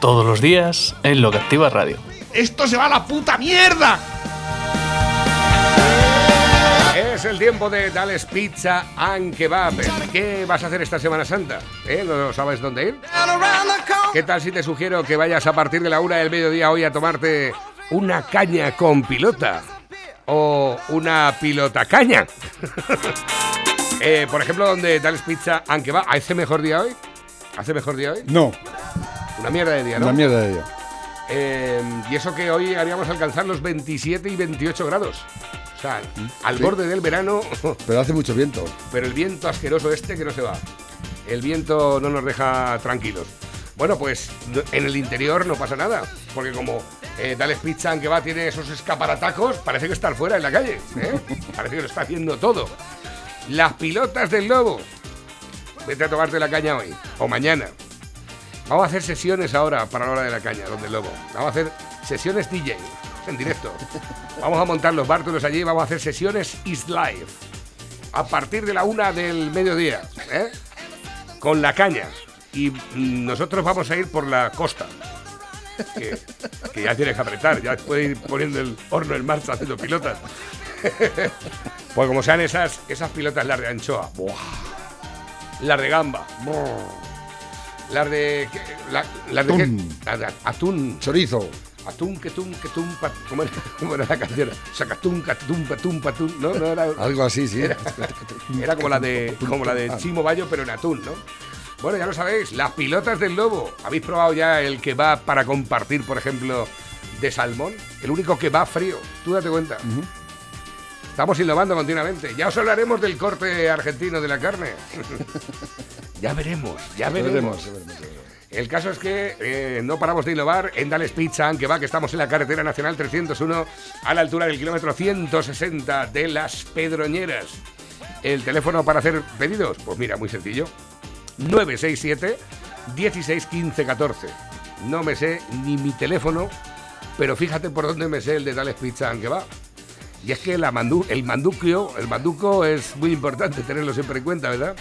Todos los días en Lo que Activa Radio. ¡Esto se va a la puta mierda! Es el tiempo de Dales Pizza and Kebab. ¿Qué vas a hacer esta Semana Santa? ¿Eh? ¿No sabes dónde ir? ¿Qué tal si te sugiero que vayas a partir de la una del mediodía hoy a tomarte una caña con pilota? O una pilota caña. Eh, por ejemplo, donde Dales Pizza and Kebab. ¿Hace mejor día hoy? ¿Hace mejor día hoy? No, Una mierda de día, ¿no? una mierda de día. Eh, y eso que hoy haríamos alcanzar los 27 y 28 grados. O sea, al Sí. borde del verano, Pero hace mucho viento. pero el viento asqueroso este que no se va. El viento no nos deja tranquilos. Bueno, pues en el interior no pasa nada, porque como eh, Dales Pizza que va tiene esos escaparatacos, parece que está fuera en la calle. ¿eh? Parece que lo está haciendo todo. Las pilotas del lobo. Vete a tomarte la caña hoy o mañana. Vamos a hacer sesiones ahora para la hora de la caña, donde el lobo. Vamos a hacer sesiones DJ en directo. Vamos a montar los bártulos allí y vamos a hacer sesiones Is Live. A partir de la una del mediodía, ¿eh? Con la caña. Y nosotros vamos a ir por la costa. Que, que ya tienes que apretar, ya puedes ir poniendo el horno en marcha haciendo pilotas. Pues como sean esas, esas pilotas, las de anchoa, ¡buah! las de gamba, ¡buah! Las de. La- las de? Atún. Las de atún. Chorizo. Atún, que tun, que tun, pa- ¿cómo era, cómo era la canción? Sacatún, catún, patún, patún, ¿no? no era, Algo así, sí. era, era como la de como la de Chimo Bayo, pero en atún, ¿no? Bueno, ya lo sabéis, las pilotas del lobo. ¿Habéis probado ya el que va para compartir, por ejemplo, de salmón? El único que va frío. Tú date cuenta. Estamos innovando continuamente. Ya os hablaremos del corte argentino de la carne. ya veremos, ya veremos. Veremos, veremos, veremos. El caso es que eh, no paramos de innovar en Dales Pizza, aunque va, que estamos en la carretera nacional 301, a la altura del kilómetro 160 de Las Pedroñeras. ¿El teléfono para hacer pedidos? Pues mira, muy sencillo. 967 16 15 14. No me sé ni mi teléfono, pero fíjate por dónde me sé el de Dales Pizza, aunque va. Y es que la mandu- el manduquio, el manduco es muy importante tenerlo siempre en cuenta, ¿verdad?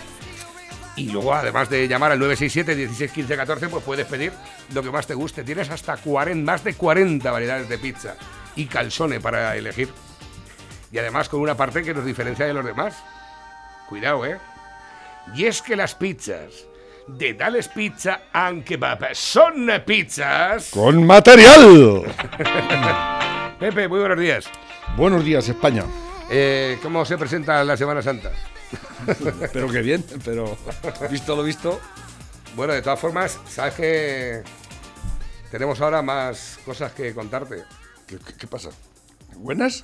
Y luego, además de llamar al 967 16 15 14, pues puedes pedir lo que más te guste. Tienes hasta 40, más de 40 variedades de pizza y calzone para elegir. Y además con una parte que nos diferencia de los demás. Cuidado, ¿eh? Y es que las pizzas de Dales Pizza and Kebab son pizzas. Con material. Pepe, muy buenos días. Buenos días, España. Eh, ¿Cómo se presenta la Semana Santa? Pero qué bien, pero visto lo visto. Bueno, de todas formas, sabes que tenemos ahora más cosas que contarte. ¿Qué, qué- qué pasa? ¿Buenas?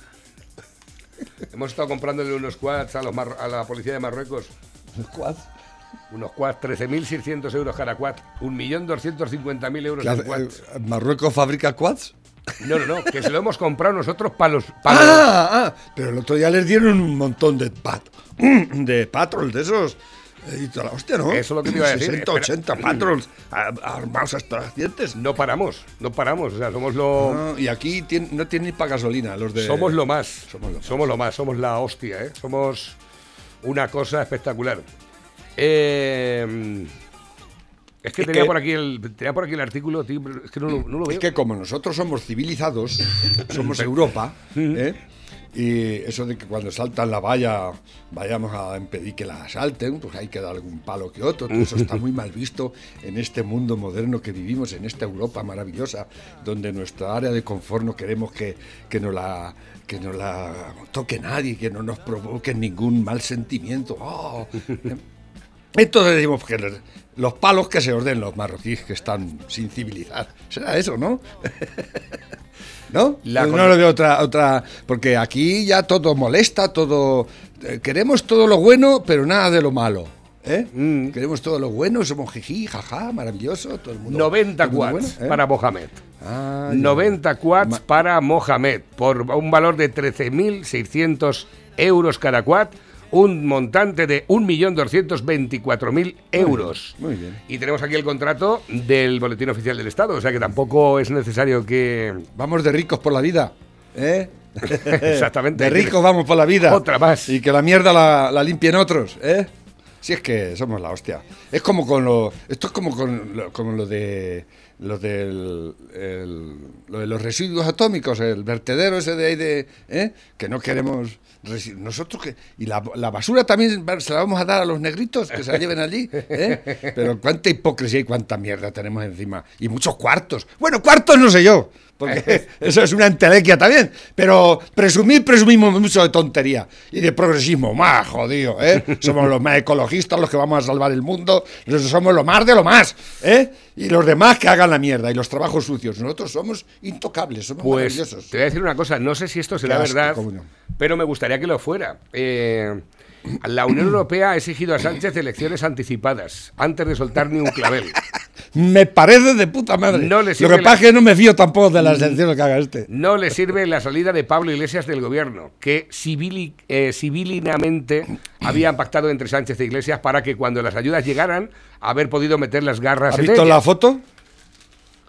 Hemos estado comprándole unos quads a, los mar- a la policía de Marruecos. ¿Cuál? Unos quads, 13.600 euros cada quad. 1.250.000 euros ¿Qué en quads. eh, ¿Marruecos fabrica quads? No, no, no, que se lo hemos comprado nosotros para los... pa' los- Ah, ah, pero el otro día les dieron un montón de pat de patrols de esos. eh, Y toda la hostia, ¿no? Eso es lo que te iba a decir, 60, espera. 80 patrols armados hasta las dientes. No paramos, no paramos. O sea, somos lo... No, y aquí no tienen ni para gasolina los de. Somos lo más. Somos lo más. Somos lo más, somos la hostia, ¿eh? Somos una cosa espectacular. Eh, es que Es tenía que- por aquí el tenía por aquí el artículo, tío, pero es que no, lo- no lo veo. Es que como nosotros somos civilizados, somos Europa, ¿eh? y eso de que cuando saltan la valla vayamos a impedir que la asalten, pues hay que dar algún palo que otro. Todo eso está muy mal visto en este mundo moderno que vivimos, en esta Europa maravillosa, donde nuestra área de confort no queremos que, que nos la que nos la toque nadie, que no nos provoque ningún mal sentimiento. Oh. Entonces decimos que los- los palos que se orden los marroquíes que están sin civilizar. Será eso, ¿no? ¿No? La no, con- no le veo otra, otra. Porque aquí ya todo molesta, todo. eh, Queremos todo lo bueno, pero nada de lo malo. ¿eh? Mm. Queremos todo lo bueno, somos jiji, jaja, maravilloso, todo el mundo. 90 todo el mundo watts bueno, ¿eh? para Mohamed. Ah, ya. 90 watts Ma- para Mohamed por un valor de 13.600 euros cada watt, un montante de 1.224.000 euros. Muy bien. Y tenemos aquí el contrato del Boletín Oficial del Estado, o sea que tampoco es necesario que... Vamos de ricos por la vida, ¿eh? Exactamente. De ricos vamos por la vida. Otra más. Y que la mierda la, la limpien otros, ¿eh? Si es que somos la hostia. Es como con lo. Esto es como con lo, como lo de. Lo, del, el- lo de los residuos atómicos, el vertedero ese de ahí de. ¿eh? Que no queremos. Nosotros que. Y la, la basura también se la vamos a dar a los negritos que se la lleven allí. ¿eh? Pero cuánta hipocresía y cuánta mierda tenemos encima. Y muchos cuartos. Bueno, cuartos no sé yo. Porque eso es una entelequia también. Pero presumir, presumimos mucho de tontería. Y de progresismo. Más jodido, ¿eh? Somos los más ecologistas, los que vamos a salvar el mundo. Nosotros somos lo más de lo más, ¿eh? Y los demás que hagan la mierda y los trabajos sucios. Nosotros somos intocables, somos Pues maravillosos. te voy a decir una cosa, no sé si esto será asco, verdad, no. pero me gustaría que lo fuera. Eh, la Unión Europea ha exigido a Sánchez elecciones anticipadas antes de soltar ni un clavel. Me parece de puta madre. No le Lo que la- pasa es que no me fío tampoco de las elecciones que haga este. No le sirve la salida de Pablo Iglesias del gobierno, que civili- eh, civilinamente habían pactado entre Sánchez e Iglesias para que cuando las ayudas llegaran, haber podido meter las garras ¿Has en visto ellas. la foto?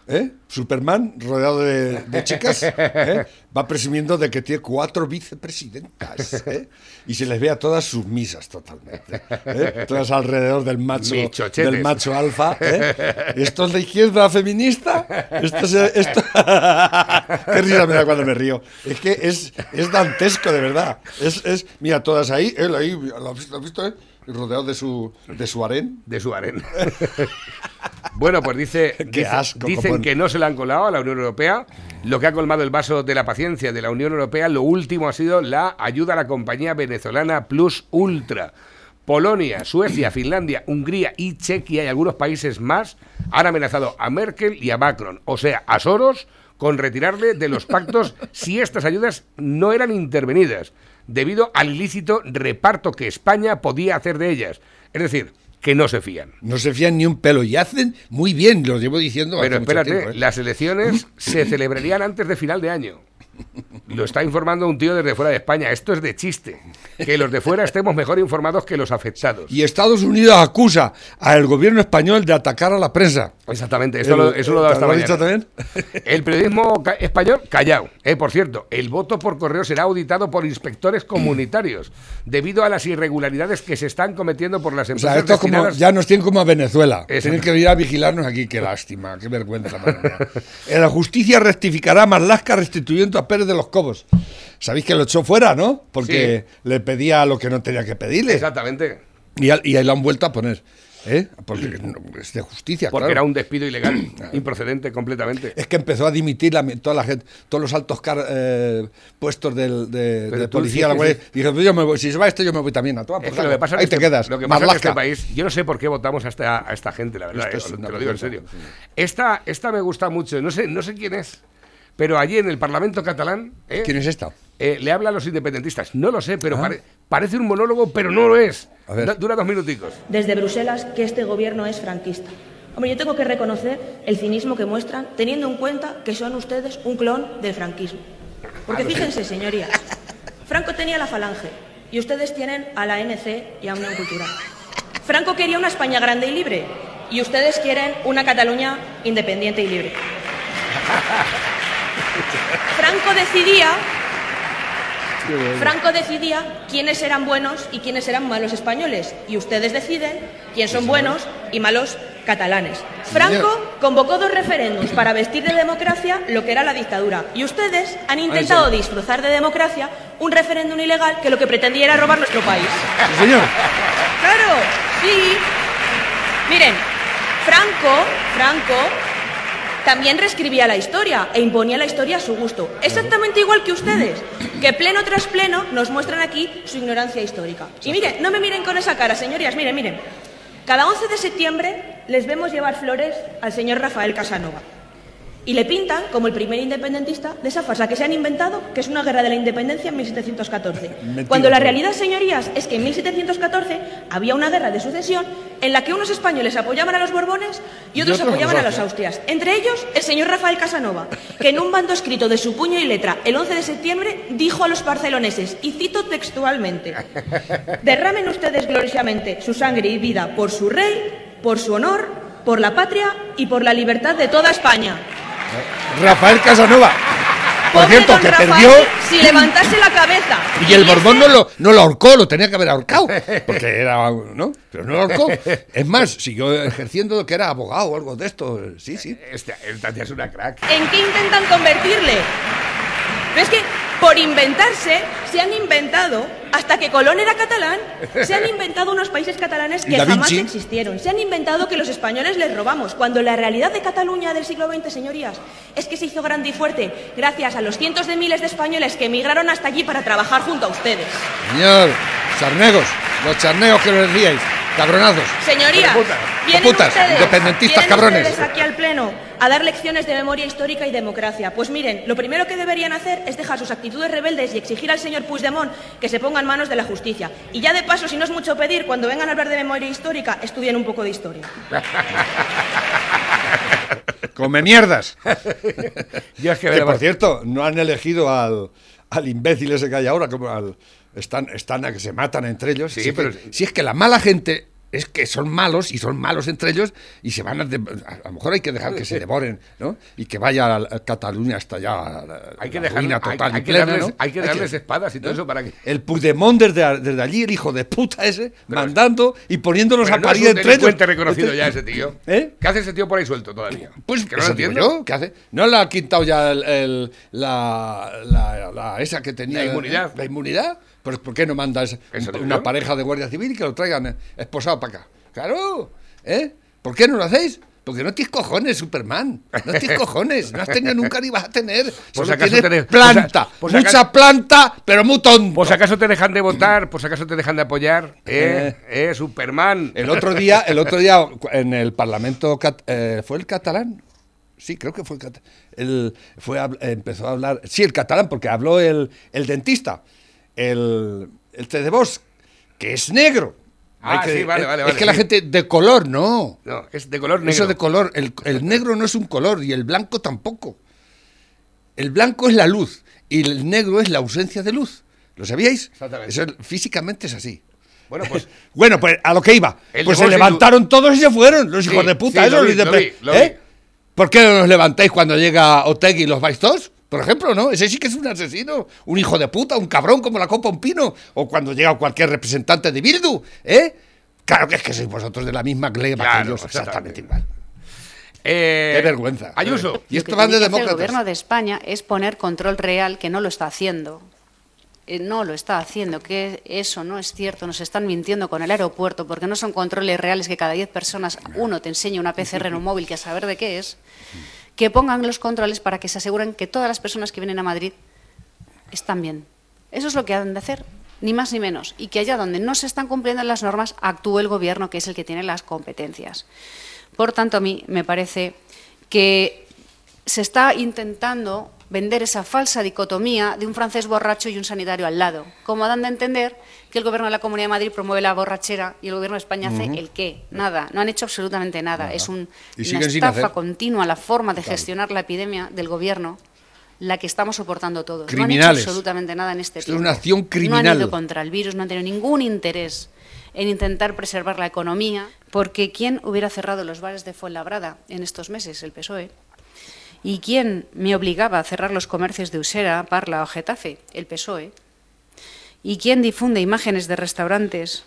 ¿Eh? Superman rodeado de, de chicas ¿eh? va presumiendo de que tiene cuatro vicepresidentas ¿eh? y se les ve a todas sumisas totalmente todas alrededor del macho del macho alfa esto es de izquierda feminista esto es esto qué risa me da cuando me río es que es, es dantesco de verdad es, es mira todas ahí él ahí lo has visto, lo has visto? Rodeado de su de su harén de su arena. bueno, pues dice, Qué dice- asco, dicen que no se le han colado a la Unión Europea. Lo que ha colmado el vaso de la paciencia de la Unión Europea, lo último ha sido la ayuda a la compañía venezolana Plus Ultra. Polonia, Suecia, Finlandia, Hungría y Chequia y algunos países más han amenazado a Merkel y a Macron, o sea, a Soros, con retirarle de los pactos si estas ayudas no eran intervenidas, debido al ilícito reparto que España podía hacer de ellas. Es decir, que no se fían. No se fían ni un pelo y hacen muy bien, lo llevo diciendo Pero hace mucho espérate, tiempo, ¿eh? las elecciones se celebrarían antes de final de año. Lo está informando un tío desde fuera de España. Esto es de chiste. Que los de fuera estemos mejor informados que los afectados. Y Estados Unidos acusa al gobierno español de atacar a la prensa. Exactamente, esto El- lo, eso lo he dado ¿te esta lo mañana. dicho también? El periodismo ca- español, callado. Eh, por cierto, el voto por correo será auditado por inspectores comunitarios debido a las irregularidades que se están cometiendo por las O empresas sea, esto es como, destinadas- ya nos tienen como a Venezuela. Eso. Tienen que venir a vigilarnos aquí. Qué lástima, qué vergüenza. Eh, La justicia rectificará Marlaska restituyendo a Pérez de los Cobos. Sabéis que lo echó fuera, ¿no? Porque le pedía lo que no tenía que pedirle. Exactamente. Y, ahí lo han vuelto a poner. ¿eh? Porque es de justicia, Porque claro. era un despido ilegal, improcedente completamente. Es que empezó a dimitir la- toda la gente, todos los altos car- eh, puestos del, de, policía. sí, la sí, Guardia. sí. Dije, pues yo me voy, si se va este, yo me voy también a por Es que lo que pasa Ahí es te este- quedas. Lo que pasa este Marlaska. país, yo no sé por qué votamos a esta, a esta gente, la verdad, eh, es te lo digo en serio. sí. Esta, esta me gusta mucho, no sé, no sé quién es, pero allí en el Parlamento catalán eh, ¿Quién es esta? eh, le habla a los independentistas. No lo sé, pero pare- parece un monólogo, pero no lo es. A ver. Da- Dura dos minuticos. desde Bruselas que este gobierno es franquista. Hombre, yo tengo que reconocer el cinismo que muestran, teniendo en cuenta que son ustedes un clon del franquismo. Porque fíjense, señorías, Franco tenía la falange y ustedes tienen a la NC y a Unión Cultural. Franco quería una España grande y libre y ustedes quieren una Cataluña independiente y libre. Franco decidía Franco decidía quiénes eran buenos y quiénes eran malos españoles. Y ustedes deciden quién son buenos y malos catalanes. Franco convocó dos referéndums para vestir de democracia lo que era la dictadura. Y ustedes han intentado disfrazar de democracia un referéndum ilegal que lo que pretendía era robar nuestro país. Sí, señor. Claro, sí. Miren, Franco, Franco también reescribía la historia e imponía la historia a su gusto. Exactamente igual que ustedes, que pleno tras pleno nos muestran aquí su ignorancia histórica. Y miren, no me miren con esa cara, señorías, miren, miren. Cada 11 de septiembre les vemos llevar flores al señor Rafael Casanova. Y le pintan como el primer independentista de esa farsa que se han inventado, que es una guerra de la independencia en 1714. Mentira, Cuando la realidad, señorías, es que en 1714 había una guerra de sucesión en la que unos españoles apoyaban a los Borbones y otros otros apoyaban a los los Austrias. Entre ellos, el señor Rafael Casanova, que en un bando escrito de su puño y letra el 11 de septiembre dijo a los barceloneses, y cito textualmente, derramen ustedes gloriosamente su sangre y vida por su rey, por su honor, por la patria y por la libertad de toda España. Rafael Casanova. Por Pobre cierto, don que Rafael, perdió. Si levantase la cabeza. Y el este- Borbón no lo, no lo ahorcó, lo tenía que haber ahorcado. Porque era. ¿No? Pero no lo ahorcó. Es más, siguió ejerciendo que era abogado o algo de esto. Sí, sí. Este, esta tía es una crack. ¿En qué intentan convertirle? Pero es que por inventarse se han inventado, hasta que Colón era catalán, se han inventado unos países catalanes que jamás existieron. Se han inventado que los españoles les robamos, cuando la realidad de Cataluña del siglo XX, señorías, es que se hizo grande y fuerte gracias a los cientos de miles de españoles que emigraron hasta allí para trabajar junto a ustedes. Señor, charnegos, los charneos que os decíais, cabronazos. Señorías, vienen ustedes, independentistas vienen cabrones. ustedes aquí al pleno a dar lecciones de memoria histórica y democracia. Pues miren, lo primero que deberían hacer es dejar sus actitudes rebeldes y exigir al señor Puigdemont que se ponga en manos de la justicia. Y ya de paso, si no es mucho pedir, cuando vengan a hablar de memoria histórica, estudien un poco de historia. Come mierdas. Yo es que, Que por cierto, no han elegido al, al imbécil ese que hay ahora, como al. Están, están a que se matan entre ellos. Sí, si, es pero- que, si es que la mala gente es que son malos y son malos entre ellos y se van a. de- a lo mejor hay que dejar que se devoren, ¿no? Y que vaya a, a Cataluña hasta allá. Hay que dejar- hay- total hay y que darles- ¿no? hay que darles espadas y todo eso para que- El Puigdemont desde, desde allí, el hijo de puta ese, mandando y poniéndolos Pero a parir entre ellos. reconocido ya ese tío. ¿Eh? ¿Qué hace ese tío por ahí suelto todavía? Pues que no lo entiendo. yo, ¿qué hace? ¿No le ha quitado ya el, el- la, la- la- esa que tenía? La inmunidad. ¿La inmunidad? Pues ¿por qué no manda esa- Eso digo una pareja de guardia civil y que lo traigan eh, esposado para acá? Claro, ¿eh? ¿Por qué no lo hacéis? Porque no tienes cojones, Superman. No tienes cojones. No has tenido nunca ni vas a tener. Solo acaso tienes te de- planta. pues pues mucha acaso- planta, pero muy tonto. Por si acaso te dejan de votar, por si acaso te dejan de apoyar, eh, eh, Superman. El otro día, el otro día en el Parlamento eh, fue el catalán. Sí, creo que fue el catalán. El, fue empezó a hablar, sí, el catalán, porque habló el, el dentista, el, el T de Bosch, que es negro. Ah, que- sí, vale, vale, Es vale, que la gente de color, no. No, es de color negro. Eso de color, el, el negro no es un color y el blanco tampoco. El blanco es la luz y el negro es la ausencia de luz. ¿Lo sabíais? Exactamente. Eso físicamente es así. Bueno, pues Bueno, pues a lo que iba. Pues se y levantaron todos y se fueron, los Sí, hijos de puta. lo vi, lo vi, ¿Eh? ¿Por qué no los levantáis cuando llega Otegui y los vais todos? Por ejemplo, ¿no? Ese sí que es un asesino, un hijo de puta, un cabrón como la copa un pino. O cuando llega cualquier representante de Bildu, ¿eh? Claro que es que sois vosotros de la misma gleba Claro, que ellos, exactamente exactamente. igual. eh, Qué vergüenza. Ayuso. Y Lo esto que van de el gobierno de España es poner control real, que no lo está haciendo. Eh, no lo está haciendo, que eso no es cierto, nos están mintiendo con el aeropuerto, porque no son controles reales que cada 10 personas uno te enseñe una PCR en un móvil que a saber de qué es, que pongan los controles para que se aseguren que todas las personas que vienen a Madrid están bien. Eso es lo que han de hacer, ni más ni menos. Y que allá donde no se están cumpliendo las normas, actúe el gobierno, que es el que tiene las competencias. Por tanto, a mí me parece que se está intentando vender esa falsa dicotomía de un francés borracho y un sanitario al lado, como dan de entender que el gobierno de la Comunidad de Madrid promueve la borrachera y el gobierno de España hace el qué, nada, no han hecho absolutamente nada, es un- una estafa continua la forma de gestionar la epidemia del gobierno, la que estamos soportando todos. No Criminales. han hecho absolutamente nada en este Esto es tiempo. una acción No han criminal. ido contra el virus, no han tenido ningún interés en intentar preservar la economía, porque ¿quién hubiera cerrado los bares de Fuenlabrada en estos meses? El PSOE. ¿Y quién me obligaba a cerrar los comercios de Usera, Parla o Getafe? El PSOE. ¿Y quién difunde imágenes de restaurantes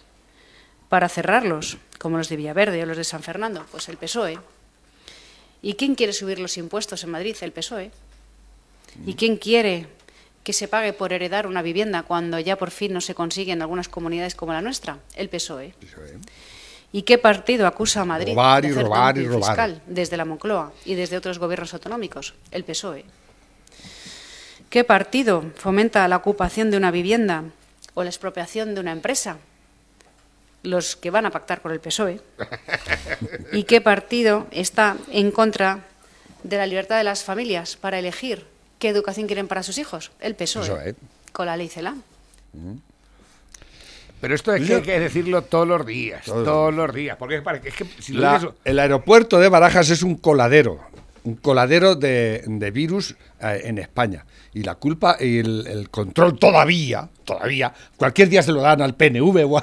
para cerrarlos, como los de Villaverde o los de San Fernando? Pues el PSOE. ¿Y quién quiere subir los impuestos en Madrid? El PSOE. ¿Y quién quiere que se pague por heredar una vivienda cuando ya por fin no se consigue en algunas comunidades como la nuestra? El PSOE. ¿Y qué partido acusa a Madrid Robar de y hacer robar y robar. fiscal desde la Moncloa y desde otros gobiernos autonómicos? El PSOE. ¿Qué partido fomenta la ocupación de una vivienda o la expropiación de una empresa? Los que van a pactar con el PSOE. ¿Y qué partido está en contra de la libertad de las familias para elegir qué educación quieren para sus hijos? El PSOE, PSOE. con la ley CELA. Pero esto es que hay que decirlo todos los días, todos, los días. Porque es que si lo La- dices- el aeropuerto de Barajas es un coladero, un coladero de, virus eh, en España. Y la culpa y el, control todavía, todavía, cualquier día se lo dan al PNV o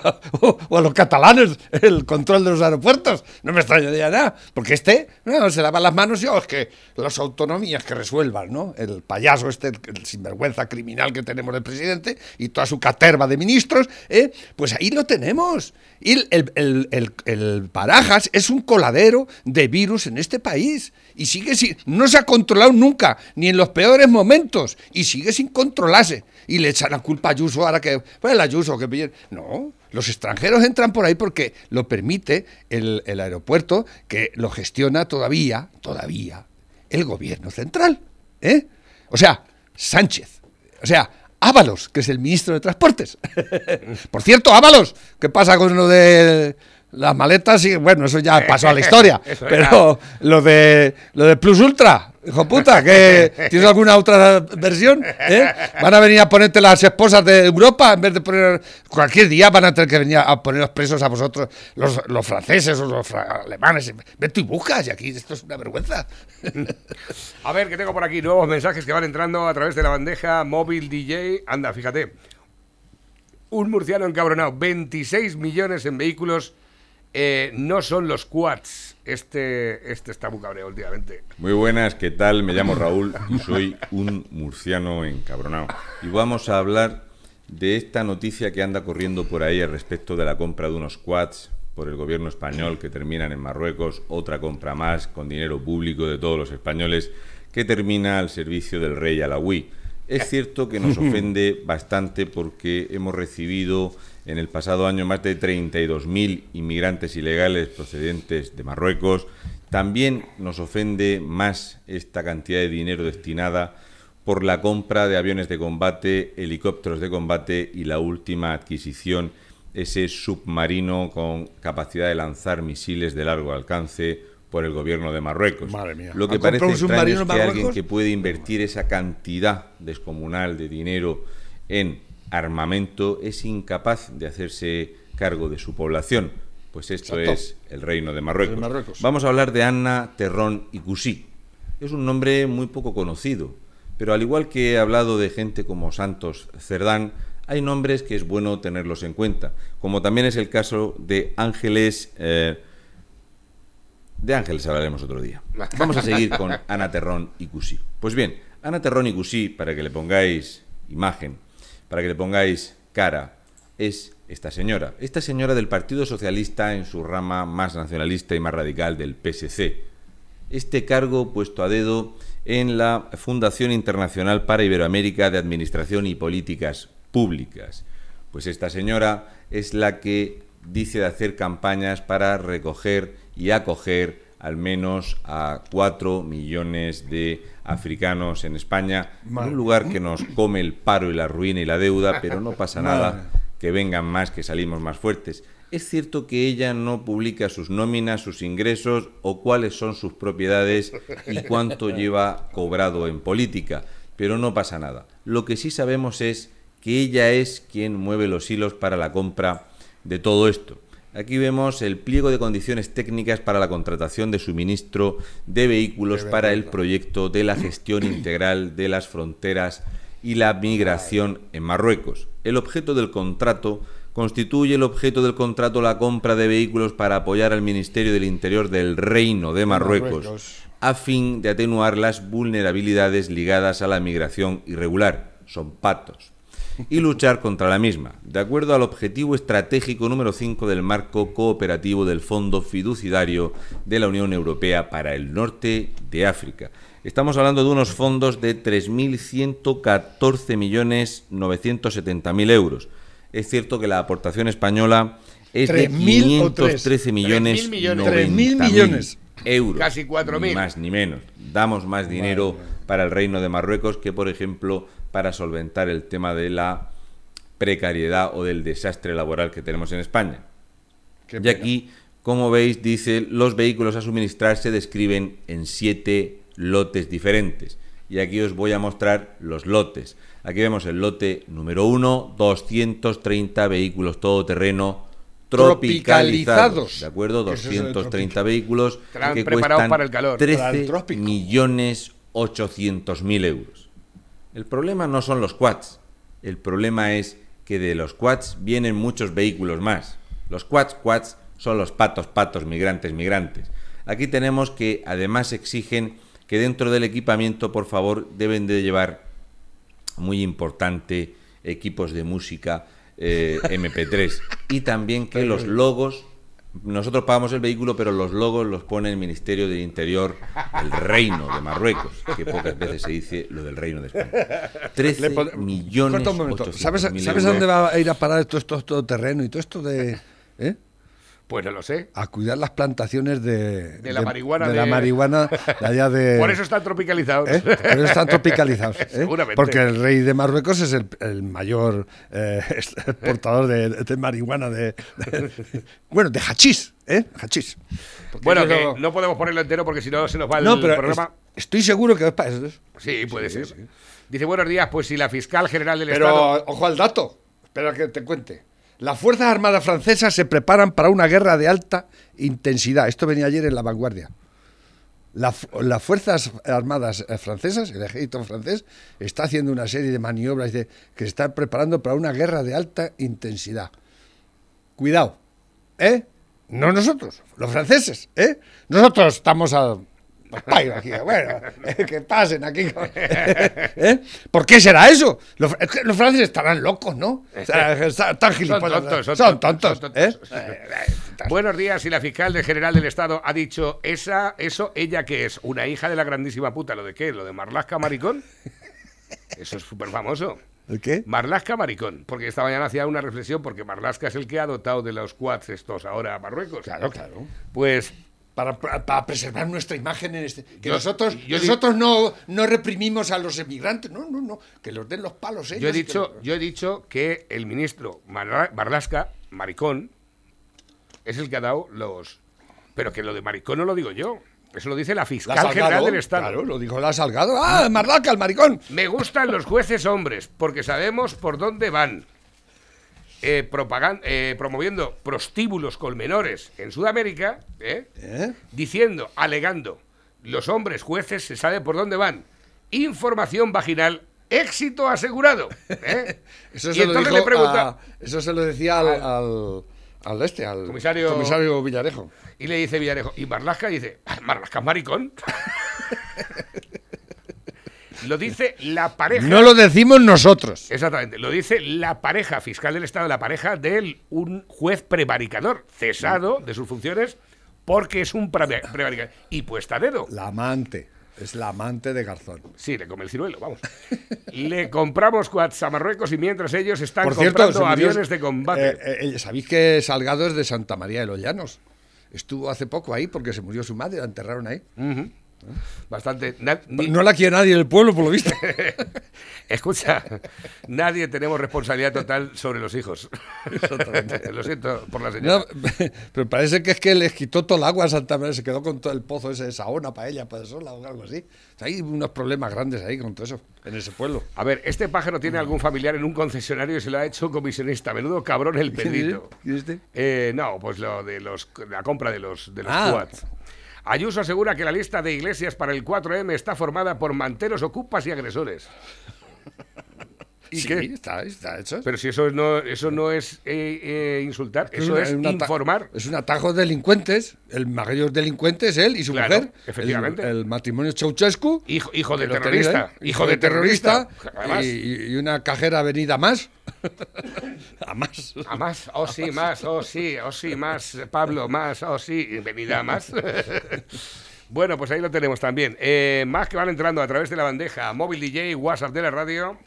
a, los catalanes el control de los aeropuertos. No me extrañaría nada, porque este no, se lava las manos y oh, es que las autonomías que resuelvan, ¿no? El payaso este, el, sinvergüenza criminal que tenemos del presidente y toda su caterva de ministros, ¿eh? pues ahí lo tenemos. Y el, el- el Barajas es un coladero de virus en este país. Y sigue No se ha controlado nunca, ni en los peores momentos. Y sigue sin controlarse. Y le echan la culpa a Ayuso ahora que. Pues el Ayuso que pille- No. Los extranjeros entran por ahí porque lo permite el, aeropuerto que lo gestiona todavía, todavía, el gobierno central. ¿eh? O sea, Sánchez. O sea, Ábalos, que es el ministro de Transportes. Por cierto, Ábalos, ¿qué pasa con lo de las maletas? Y bueno, eso ya pasó a la historia. Pero lo de lo de Plus Ultra, hijo puta, que ¿tienes alguna otra versión? ¿Eh? Van a venir a ponerte las esposas de Europa en vez de poner cualquier día van a tener que venir a poneros presos a vosotros, los, los franceses o los fra- alemanes. Ven tú y buscas, y aquí esto es una vergüenza. A ver, que tengo por aquí nuevos mensajes que van entrando a través de la bandeja móvil DJ. Anda, fíjate. Un murciano encabronado. 26 millones en vehículos. Eh, no son los quads. Este, este está muy cabreo últimamente. Muy buenas, ¿qué tal? Me llamo Raúl y soy un murciano encabronado. Y vamos a hablar de esta noticia que anda corriendo por ahí al respecto de la compra de unos quads por el gobierno español que terminan en Marruecos, otra compra más con dinero público de todos los españoles que termina al servicio del rey Alawi. Es cierto que nos ofende bastante porque hemos recibido en el pasado año más de 32.000 inmigrantes ilegales procedentes de Marruecos. También nos ofende más esta cantidad de dinero destinada por la compra de aviones de combate, helicópteros de combate y la última adquisición, ese submarino con capacidad de lanzar misiles de largo alcance por el gobierno de Marruecos. Madre mía. Lo que ¿Han comprado parece extraño es que alguien que puede invertir esa cantidad descomunal de dinero en armamento es incapaz de hacerse cargo de su población. Pues esto Exacto. es el reino de Marruecos. De Marruecos. Vamos a hablar de Anna Terrón y Cusí. Es un nombre muy poco conocido, pero al igual que he hablado de gente como Santos Cerdán, hay nombres que es bueno tenerlos en cuenta, como también es el caso de Ángeles. eh, de Ángeles hablaremos otro día. Vamos a seguir con Ana Terrón y Cusí. Pues bien, Ana Terrón y Cusí, para que le pongáis imagen, para que le pongáis cara, es esta señora. Esta señora del Partido Socialista en su rama más nacionalista y más radical del PSC. Este cargo puesto a dedo en la Fundación Internacional para Iberoamérica de Administración y Políticas Públicas. Pues esta señora es la que dice de hacer campañas para recoger y acoger al menos a 4 millones de africanos en España, en un lugar que nos come el paro y la ruina y la deuda, pero no pasa nada, que vengan más, que salimos más fuertes. Es cierto que ella no publica sus nóminas, sus ingresos o cuáles son sus propiedades y cuánto lleva cobrado en política, pero no pasa nada. Lo que sí sabemos es que ella es quien mueve los hilos para la compra de todo esto. Aquí vemos el pliego de condiciones técnicas para la contratación de suministro de vehículos para el proyecto de la gestión integral de las fronteras y la migración en Marruecos. El objeto del contrato constituye el objeto del contrato la compra de vehículos para apoyar al Ministerio del Interior del Reino de Marruecos, Marruecos. a fin de atenuar las vulnerabilidades ligadas a la migración irregular. Son patos y luchar contra la misma, de acuerdo al objetivo estratégico número 5 del marco cooperativo del Fondo Fiduciario de la Unión Europea para el Norte de África. Estamos hablando de unos fondos de 3.114.970.000 euros. Es cierto que la aportación española es de 3.000 o tres. 513 millones 3.000 millones. 3.000 90.000 millones. euros. Casi 4.000. Ni más ni menos. Damos más dinero para el Reino de Marruecos que, por ejemplo, para solventar el tema de la precariedad o del desastre laboral que tenemos en España. Qué Y pena. aquí, como veis, dice, los vehículos a suministrar se describen en siete lotes diferentes. Y aquí os voy a mostrar los lotes. Aquí vemos el lote número 1, 230 vehículos todoterreno tropicalizados. Tropicalizados. ¿De acuerdo? Eso es el 230 vehículos Estarán que preparados cuestan para el calor. Para el 13 trópico. millones 800 mil euros. El problema no son los quads. El problema es que de los quads vienen muchos vehículos más. Los quads quads son los patos patos migrantes migrantes. Aquí tenemos que además exigen que dentro del equipamiento, por favor, deben de llevar muy importante equipos de música eh, MP3 y también que los logos nosotros pagamos el vehículo pero los logos los pone el Ministerio del Interior el Reino de Marruecos que pocas veces se dice lo del Reino de España 13 Le pon- millones un momento. 800 ¿Sabes, ¿sabes a dónde va a ir a parar esto, esto, todo terreno y todo esto de... ¿eh? Pues no lo sé. A cuidar las plantaciones de... De la marihuana De, la de- marihuana de allá de... Por eso están tropicalizados. ¿Eh? Por eso están tropicalizados. ¿eh? Seguramente. Porque el rey de Marruecos es el, el mayor eh, exportador de, marihuana, de, bueno, de hachís, ¿eh? Hachís. Bueno, que no podemos ponerlo entero porque si no se nos va el pero programa. es- estoy seguro que es para eso. Sí, puede ser. Dice, buenos días, pues si la fiscal general del Pero Estado... ojo al dato. Espera que te cuente. Las Fuerzas Armadas francesas se preparan para una guerra de alta intensidad. Esto venía ayer en La Vanguardia. Las Fuerzas Armadas eh, francesas, el ejército francés, está haciendo una serie de maniobras de- que se está preparando para una guerra de alta intensidad. Cuidado, ¿eh? No nosotros, los franceses, ¿eh? Nosotros estamos al pairo aquí, bueno, eh, que pasen aquí. ¿eh? ¿Por qué será eso? Los, es que los franceses estarán locos, ¿no? Están gilipollas. tontos, son son tontos, tontos, son tontos. ¿eh? Buenos días, y la fiscal de general del Estado ha dicho, esa, eso, ella que es, una hija de la grandísima puta, ¿lo de qué? ¿Lo de Marlasca Maricón? Eso es súper famoso. ¿El qué? Marlasca Maricón, porque esta mañana hacía una reflexión, porque Marlasca es el que ha dotado de los quads estos ahora a Marruecos. Claro, claro. Pues Para, para- preservar nuestra imagen en este. Que Yo- nosotros, yo nosotros no, no reprimimos a los emigrantes. No, no, no. Que los den los palos ellos. yo he dicho, los- yo he dicho que el ministro Marlasca, Maricón, es el que ha dado los... Pero que lo de Maricón no lo digo yo. Eso lo dice la La fiscal Salgado, general del Estado. Claro, lo dijo la Salgado. ¡Ah, Marlaca, el maricón! Me gustan los jueces hombres porque sabemos por dónde van. Eh, eh, promoviendo prostíbulos con menores en Sudamérica, ¿eh? ¿Eh? diciendo, alegando, los hombres jueces se sabe por dónde van. Información vaginal, éxito asegurado. ¿eh? Eso y se, lo entonces dijo le pregunta, a- eso se lo decía al, al, al este, al Comisario- comisario Villarejo. y le dice Villarejo, y Marlasca dice, "Ah, Marlasca es maricón. Lo dice la pareja. No lo decimos nosotros. Exactamente, lo dice la pareja fiscal del Estado, la pareja de un juez prevaricador, cesado de sus funciones porque es un pre- prevaricador. Y puesta a dedo. La amante. Es la amante de Garzón. Sí, le come el ciruelo, vamos. Le compramos quads a Marruecos y mientras ellos están Por cierto, comprando aviones de combate. eh, eh, ¿Sabéis que Salgado es de Santa María de los Llanos? Estuvo hace poco ahí porque se murió su madre, la enterraron ahí. Bastante. na- ni- No la quiere nadie en el pueblo, por lo visto. Escucha, nadie tenemos responsabilidad total sobre los hijos. Lo siento por la señora. No, pero parece que es que les quitó todo el agua a Santa María, se quedó con todo el pozo ese de Saona para ella, para sola o algo así. O sea, hay unos problemas grandes ahí con todo eso, en ese pueblo. A ver, este pájaro tiene algún familiar en un concesionario y se lo ha hecho comisionista. Menudo cabrón el Pedrito. ¿Quién es este? Eh, no, pues lo de los, la compra de los, de los Ah. quads. Ayuso asegura que la lista de iglesias para el 4M está formada por manteros, ocupas y agresores. ¿Y sí, qué? Está, está hecho. Pero si eso no, eso no es eh, eh, insultar, eso una- es informar. Es un atajo de delincuentes. El mayor delincuente es él y su Claro, mujer. efectivamente. El, el matrimonio Ceausescu. Hijo, hijo de terrorista. Hijo de terrorista. y una cajera venida más. a más. A más, oh sí, más, oh sí, oh sí, más, Pablo, más, oh sí, venida más. bueno, pues ahí lo tenemos también. Eh, más que van entrando a través de la bandeja, móvil DJ, WhatsApp de la radio.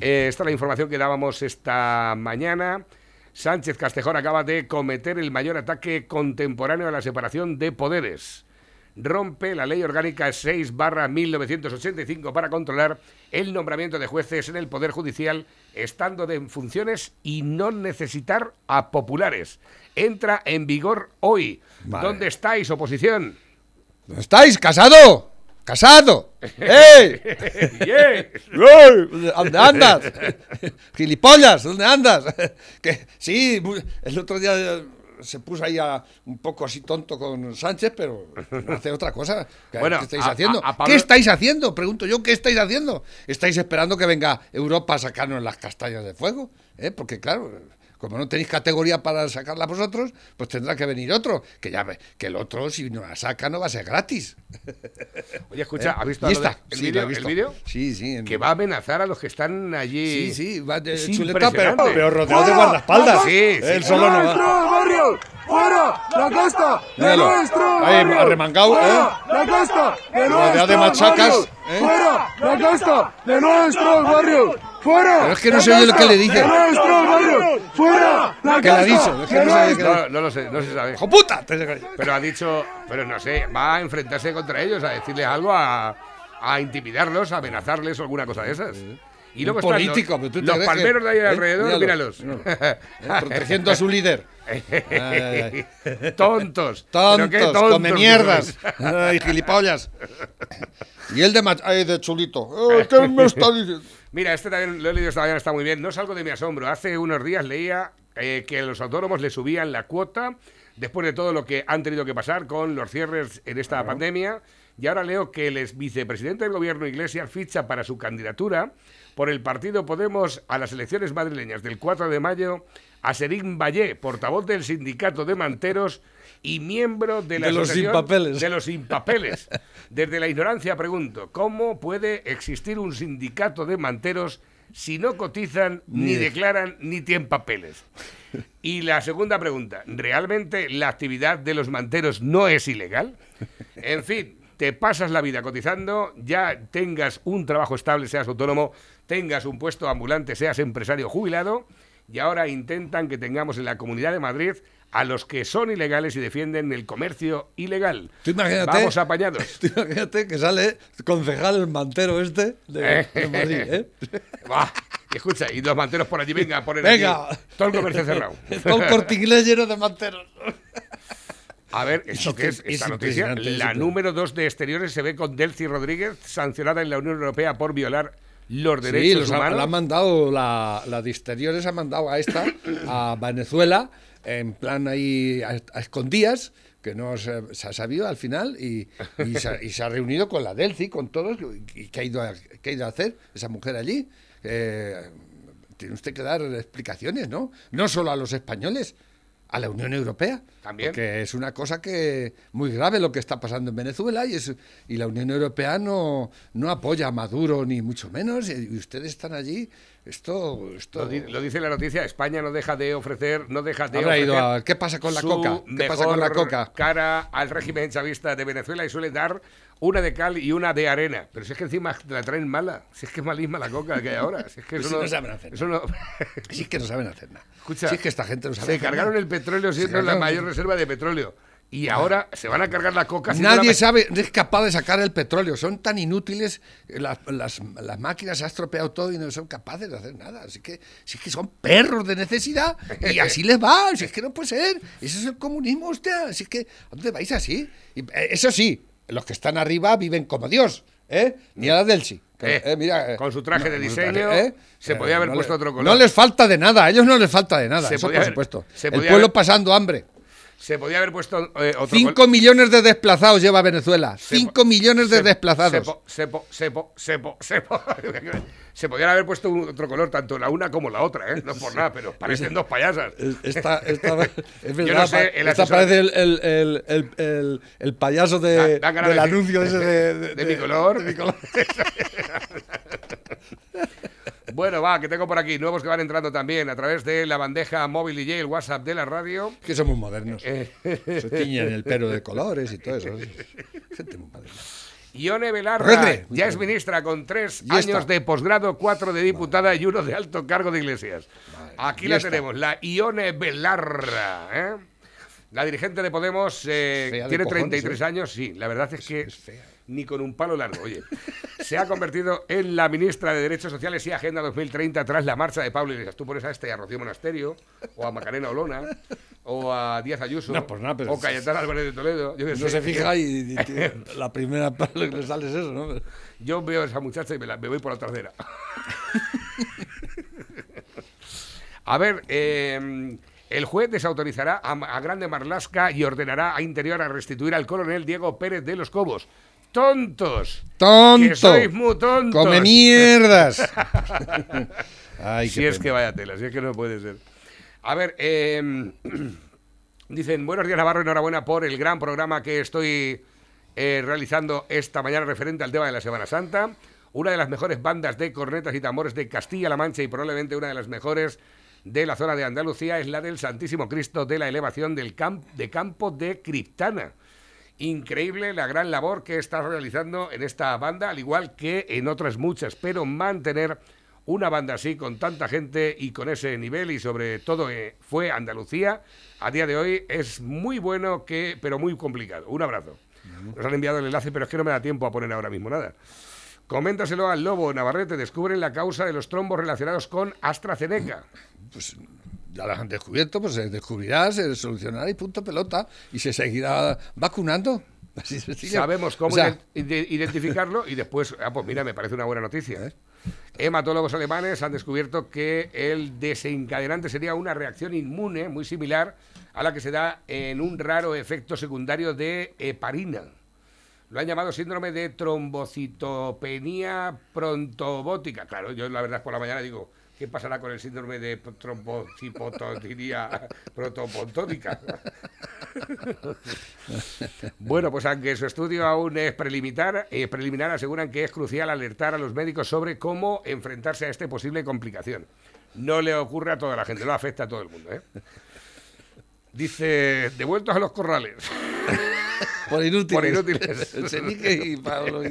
Eh, esta es la información que dábamos esta mañana. Sánchez Castejón acaba de cometer el mayor ataque contemporáneo a la separación de poderes. Rompe la ley orgánica 6 barra 1985 para controlar el nombramiento de jueces en el Poder Judicial, estando de en funciones y no necesitar a populares. Entra en vigor hoy. Vale. ¿Dónde estáis, oposición? ¿Dónde estáis? ¡Casado! ¡Casado! ¡Ey! ¡Ey! ¿Dónde andas? ¡Gilipollas! ¿Dónde andas? Que sí, el otro día eh, se puso ahí a- un poco así tonto con Sánchez, pero hace otra cosa. ¿Qué, Bueno, qué estáis a- haciendo? a- a Pablo- ¿Qué estáis haciendo? Pregunto yo, ¿qué estáis haciendo? ¿Estáis esperando que venga Europa a sacarnos las castañas de fuego? ¿Eh? Porque claro, como no tenéis categoría para sacarla vosotros, pues tendrá que venir otro. Que ya ve, que el otro, si no la saca, no va a ser gratis. Oye, escucha, ¿has visto ¿Eh? De- esta, el sí, vídeo? lo he ¿El visto. vídeo? Sí, sí. en- Que va a amenazar a los que están allí. Sí, sí, va de chuleta, pero, pero rodeado de guardaespaldas. Sí, sí. Él solo no va. barrio! ¡Fuera! ¡La costa! Míralo. Ahí, arremangado, ¿eh? ¡La costa! ¡De Rodeado de machacas, ¿eh? ¡Fuera! ¡La costa! ¡De nuestros barrios! ¡Fuera! Pero es que no se oye lo que le dice. ¡De nuestros barrios! ¡Fuera! ¡La ¿Qué le ha dicho? Es que no le No, no lo sé, no se sabe. ¡Hijo puta! Pero ha dicho, pero no sé, va a enfrentarse contra ellos, a decirles algo, a, a intimidarlos, a amenazarles o alguna cosa de esas. Y luego están político, los, pero tú te los crees que- palmeros de ahí ¿eh? alrededor, Míralo, míralos. míralo. ¿Eh? Protegiendo a su líder. Ay, ay, ay. tontos. Pero qué Tontos, tontos come que mierdas. Ay, gilipollas. Y el de, mach- ay, de chulito. Eh, ¿Qué me está diciendo? Mira, este también lo he leído esta mañana, está muy bien. No es algo de mi asombro. Hace unos días leía eh, que los autónomos le subían la cuota después de todo lo que han tenido que pasar con los cierres en esta pandemia. Y ahora leo que el ex vicepresidente del gobierno Iglesias ficha para su candidatura por el partido Podemos a las elecciones madrileñas del 4 de mayo a Serín Vallé, portavoz del sindicato de manteros y miembro de la De los sin papeles. de los sin papeles. Desde la ignorancia pregunto, ¿cómo puede existir un sindicato de manteros si no cotizan, ni, declaran, ni tienen papeles? Y la segunda pregunta, ¿realmente la actividad de los manteros no es ilegal? En fin, te pasas la vida cotizando, ya tengas un trabajo estable, seas autónomo, tengas un puesto ambulante, seas empresario jubilado, y ahora intentan que tengamos en la Comunidad de Madrid a los que son ilegales y defienden el comercio ilegal. Tú imagínate. Vamos apañados. Tú imagínate que sale concejal el mantero este de, de Madrid, ¿eh? Buah, y escucha, y los manteros por allí, venga, a poner Venga. aquí todo el comercio cerrado. Todo el corte inglés lleno de manteros. A ver, ¿esto qué es? Es Esta noticia. es La impresionante. número dos de exteriores se ve con Delcy Rodríguez, sancionada en la Unión Europea por violar los Sí, derechos los ha, humanos. la han mandado, la, la de exteriores ha mandado a esta, a Venezuela, en plan ahí a, escondidas, que no se, ha sabido al final, y, se, ha- reunido con la Delci, con todos, y ¿qué ha ido a, ha ido a hacer esa mujer allí? Eh, tiene usted que dar explicaciones, ¿no? No solo a los españoles, a la Unión Europea. También. Porque es una cosa que muy grave lo que está pasando en Venezuela y, es, y la Unión Europea no, no apoya a Maduro ni mucho menos y, ustedes están allí. Esto, esto Lo, di- lo dice la noticia, España no deja de ofrecer, no deja de Habrá ido ofrecer a- ¿qué pasa con la coca? ¿Qué pasa con la coca? cara al régimen chavista de Venezuela y suele dar una de cal y una de arena. Pero si es que encima la traen mala, si es que es malísima la coca que hay ahora. Si es que Pues eso si no saben hacer eso no- Sí es que no saben hacer nada. Escucha, sí es que esta gente no sabe se hacer cargaron nada. el petróleo siendo la mayor reserva de petróleo. Y ahora se van a cargar la coca. Nadie la- sabe, no es capaz de sacar el petróleo. Son tan inútiles, las, las- las máquinas se ha estropeado todo y no son capaces de hacer nada. Así que, sí que son perros de necesidad y así les va. Si es que no puede ser. Eso es el comunismo, usted. Así que, ¿a dónde vais así? Y, eh, eso sí, los que están arriba viven como Dios. ¿eh? Ni a la Delsi. que, Eh, eh, mira, eh, con su traje de diseño, traje, se podía haber no puesto le- otro color. No les falta de nada, a ellos no les falta de nada, Se eso podía por haber- supuesto. se El pueblo haber- pasando hambre. Se podía haber puesto eh, otro 5 col- millones de desplazados lleva Venezuela. se 5 po- millones de se- desplazados. Se, se, po- se, po- se, po- se, po- se podrían haber puesto otro color, tanto la una como la otra, ¿eh? No por nada, pero parecen dos payasas. Esta, esta- es verdad, no sé, el esta asesor- parece el, el- el- payaso de, Da- del de anuncio ese de, de- de mi color. de mi color. Bueno, va, que tengo por aquí nuevos que van entrando también a través de la bandeja móvil y el WhatsApp de la radio. que somos modernos. Eh. Se tiñen el pelo de colores y todo eso. Gente muy moderna. Ione Belarra Redre. ya es ministra con tres años está. de posgrado, cuatro de diputada y uno de alto cargo de Iglesias. Aquí ya la está. tenemos, la Ione Belarra. ¿eh? La dirigente de Podemos eh, tiene cojones, 33 ¿eh? años, sí, la verdad es que es fea. Ni con un palo largo. Oye, se ha convertido en la ministra de Derechos Sociales y Agenda 2030 tras la marcha de Pablo Iglesias. Tú pones a este, a Rocío Monasterio, o a Macarena Olona, o a Díaz Ayuso, No, pues nada, pero- o Cayetana Álvarez de Toledo. Yo, No sé. se fija y, y- y- la primera palabra que le sale es eso, ¿no? Yo veo a esa muchacha y me, la- me voy por la trasera. a ver, eh, el juez desautorizará a, a Grande Marlasca y ordenará a Interior a restituir al coronel Diego Pérez de los Cobos. ¡Tontos! ¡Tonto! ¡Que sois muy tontos! ¡Come mierdas! Ay, si es pena. que vaya tela, si es que no puede ser. A ver, eh, dicen, buenos días Navarro, enhorabuena por el gran programa que estoy eh, realizando esta mañana referente al tema de la Semana Santa. Una de las mejores bandas de cornetas y tambores de Castilla-La Mancha y probablemente una de las mejores de la zona de Andalucía es la del Santísimo Cristo de la elevación del camp de campo de Criptana. Increíble la gran labor que está realizando en esta banda, al igual que en otras muchas, pero mantener una banda así con tanta gente y con ese nivel y sobre todo eh, fue Andalucía, a día de hoy es muy bueno, que, pero muy complicado. Un abrazo. Nos han enviado el enlace, pero es que no me da tiempo a poner ahora mismo nada. Coméntaselo al Lobo Navarrete, descubren la causa de los trombos relacionados con AstraZeneca. Pues ya las han descubierto, pues se descubrirá, se solucionará y punto pelota. Y se seguirá vacunando. Así. Sabemos cómo O sea, identificarlo y después, ah, pues mira, me parece una buena noticia. ¿eh? Hematólogos alemanes han descubierto que el desencadenante sería una reacción inmune muy similar a la que se da en un raro efecto secundario de heparina. Lo han llamado síndrome de trombocitopenia prontobótica. Claro, yo la verdad es por la mañana digo, ¿qué pasará con el síndrome de trombocitopenia prontobótica? Bueno, pues aunque su estudio aún es preliminar, eh, preliminar, aseguran que es crucial alertar a los médicos sobre cómo enfrentarse a esta posible complicación. No le ocurre a toda la gente, no afecta a todo el mundo. ¿eh? Dice, devueltos a los corrales. por inútiles. Por inútiles. Y Pablo.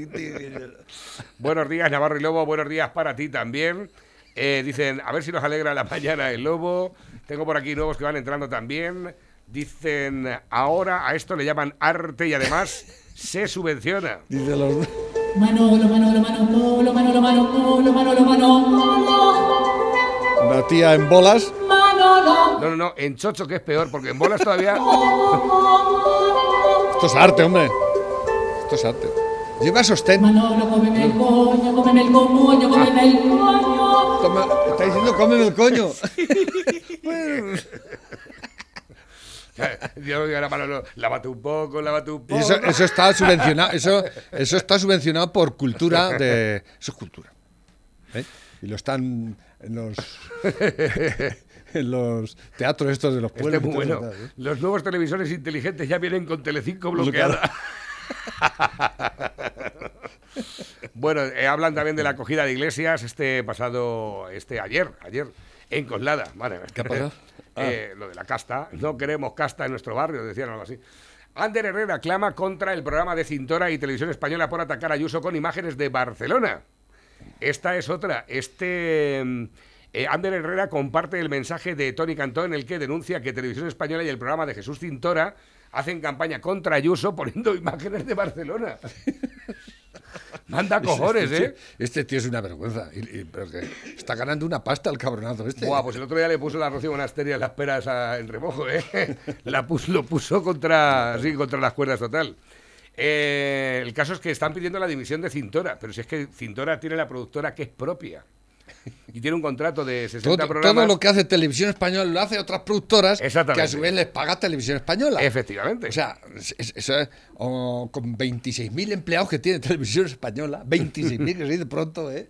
Buenos días, Navarro y Lobo. Buenos días para ti también. Eh, dicen, a ver si nos alegra la mañana el Lobo. Tengo por aquí nuevos que van entrando también. Dicen, ahora a esto le llaman arte y además se subvenciona. Dice los... Manolo, Manolo, Manolo, Manolo, Manolo, Manolo, Manolo, Una tía en bolas. Manolo. No, no, no, en chocho que es peor, porque en bolas todavía... Esto es arte, hombre. Esto es arte. Lleva sostén. Manolo, cómeme el coño, cómeme el coño, cómeme el coño. Toma- está diciendo cómeme el coño. Yo digo, ahora, Manolo, lávate un poco, lávate un Y poco. eso, eso está subvencionado. Eso, eso está subvencionado por cultura de. Eso es cultura. ¿eh? Y lo están en los. en los teatros estos de los Este pueblos. es muy y todo bueno. Los nuevos televisores inteligentes ya vienen con Telecinco bloqueada. bueno, eh, hablan también de la acogida de iglesias este pasado, este ayer, ayer, en Coslada. Vale. ¿Qué? Eh, lo de la casta. No queremos casta en nuestro barrio, decían algo así. Ander Herrera clama contra el programa de Cintora y Televisión Española por atacar a Ayuso con imágenes de Barcelona. Esta es otra. Este eh, Ander Herrera comparte el mensaje de Tony Cantó en el que denuncia que Televisión Española y el programa de Jesús Cintora hacen campaña contra Ayuso poniendo imágenes de Barcelona. Manda cojones, este, ¿eh? este tío es una vergüenza. Y- y- pero que está ganando una pasta el cabronazo este. Buah, pues el otro día le puso la Rocío Monasterio las peras a- en remojo, ¿eh? La puso, lo puso contra, sí, contra las cuerdas total. Eh, el caso es que están pidiendo la dimisión de Cintora, pero si es que Cintora tiene la productora que es propia y tiene un contrato de 60 todo, programas. todo lo que hace Televisión Española lo hace otras productoras que a su vez les paga Televisión Española. Efectivamente. O sea, es- es- eso es- o con 26.000 empleados que tiene Televisión Española, 26.000 que se dice pronto, ¿eh?